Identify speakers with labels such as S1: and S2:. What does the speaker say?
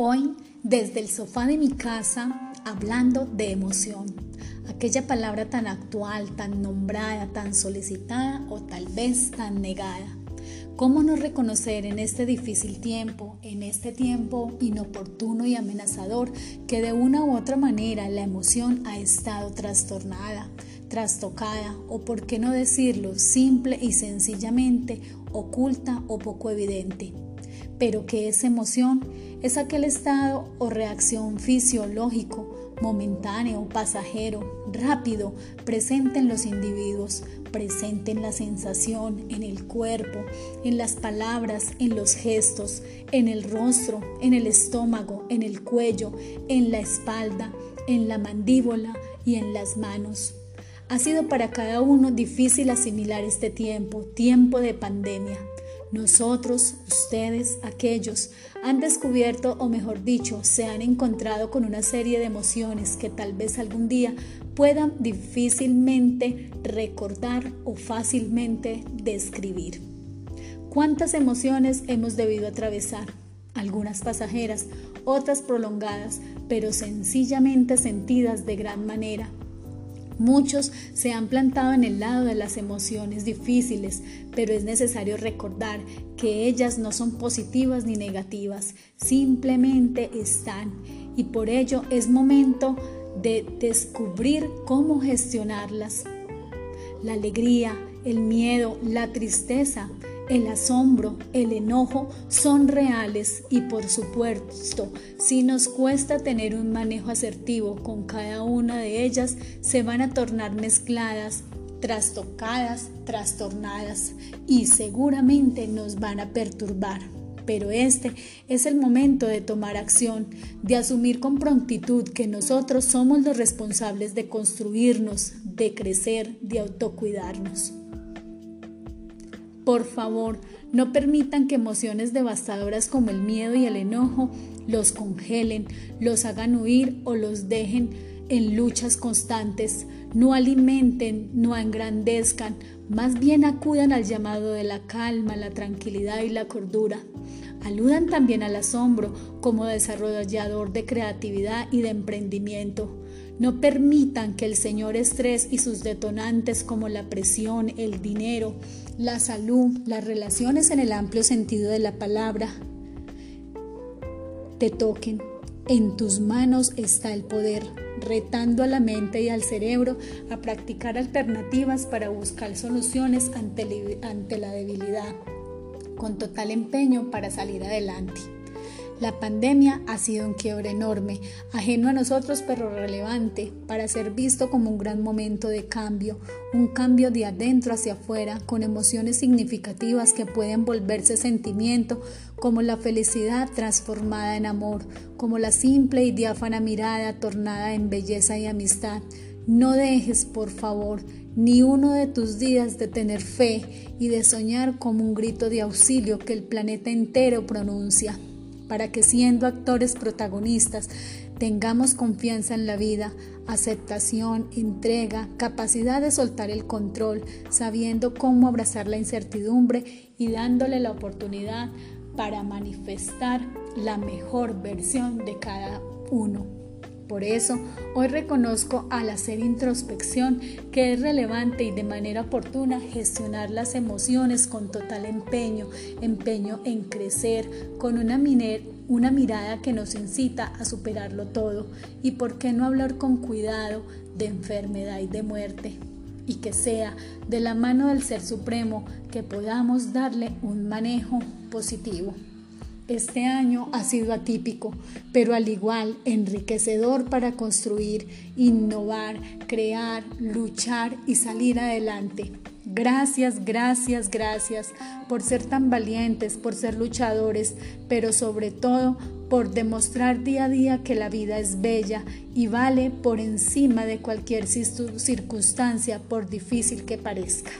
S1: Hoy, desde el sofá de mi casa, hablando de emoción, aquella palabra tan actual, tan nombrada, tan solicitada o tal vez tan negada. ¿Cómo no reconocer en este difícil tiempo, en este tiempo inoportuno y amenazador, que de una u otra manera la emoción ha estado trastornada, trastocada o, por qué no decirlo, simple y sencillamente oculta o poco evidente? Pero que esa emoción es aquel estado o reacción fisiológico, momentáneo, pasajero, rápido, presente en los individuos, presente en la sensación, en el cuerpo, en las palabras, en los gestos, en el rostro, en el estómago, en el cuello, en la espalda, en la mandíbula y en las manos. Ha sido para cada uno difícil asimilar este tiempo, tiempo de pandemia, nosotros, ustedes, aquellos, han descubierto, o mejor dicho, se han encontrado con una serie de emociones que tal vez algún día puedan difícilmente recordar o fácilmente describir. ¿Cuántas emociones hemos debido atravesar? Algunas pasajeras, otras prolongadas, pero sencillamente sentidas de gran manera Muchos se han plantado en el lado de las emociones difíciles, pero es necesario recordar que ellas no son positivas ni negativas, simplemente están y por ello es momento de descubrir cómo gestionarlas. La alegría, el miedo, la tristeza, el asombro, el enojo son reales y por supuesto, si nos cuesta tener un manejo asertivo con cada una de ellas, se van a tornar mezcladas, trastocadas, trastornadas y seguramente nos van a perturbar. Pero este es el momento de tomar acción, de asumir con prontitud que nosotros somos los responsables de construirnos, de crecer, de autocuidarnos. Por favor, no permitan que emociones devastadoras como el miedo y el enojo los congelen, los hagan huir o los dejen en luchas constantes. No alimenten, no engrandezcan, más bien acudan al llamado de la calma, la tranquilidad y la cordura. Aludan también al asombro como desarrollador de creatividad y de emprendimiento. No permitan que el señor estrés y sus detonantes como la presión, el dinero, la salud, las relaciones en el amplio sentido de la palabra, te toquen. En tus manos está el poder, retando a la mente y al cerebro a practicar alternativas para buscar soluciones ante, ante la debilidad, con total empeño para salir adelante. La pandemia ha sido un quiebre enorme, ajeno a nosotros pero relevante, para ser visto como un gran momento de cambio, un cambio de adentro hacia afuera, con emociones significativas que pueden volverse sentimiento, como la felicidad transformada en amor, como la simple y diáfana mirada tornada en belleza y amistad. No dejes, por favor, ni uno de tus días de tener fe y de soñar como un grito de auxilio que el planeta entero pronuncia para que siendo actores protagonistas tengamos confianza en la vida, aceptación, entrega, capacidad de soltar el control, sabiendo cómo abrazar la incertidumbre y dándole la oportunidad para manifestar la mejor versión de cada uno. Por eso, hoy reconozco al hacer introspección que es relevante y de manera oportuna gestionar las emociones con total empeño, empeño en crecer, con una, mirada que nos incita a superarlo todo y por qué no hablar con cuidado de enfermedad y de muerte y que sea de la mano del Ser Supremo que podamos darle un manejo positivo. Este año ha sido atípico, pero al igual enriquecedor para construir, innovar, crear, luchar y salir adelante. Gracias, gracias, gracias por ser tan valientes, por ser luchadores, pero sobre todo por demostrar día a día que la vida es bella y vale por encima de cualquier circunstancia, por difícil que parezca.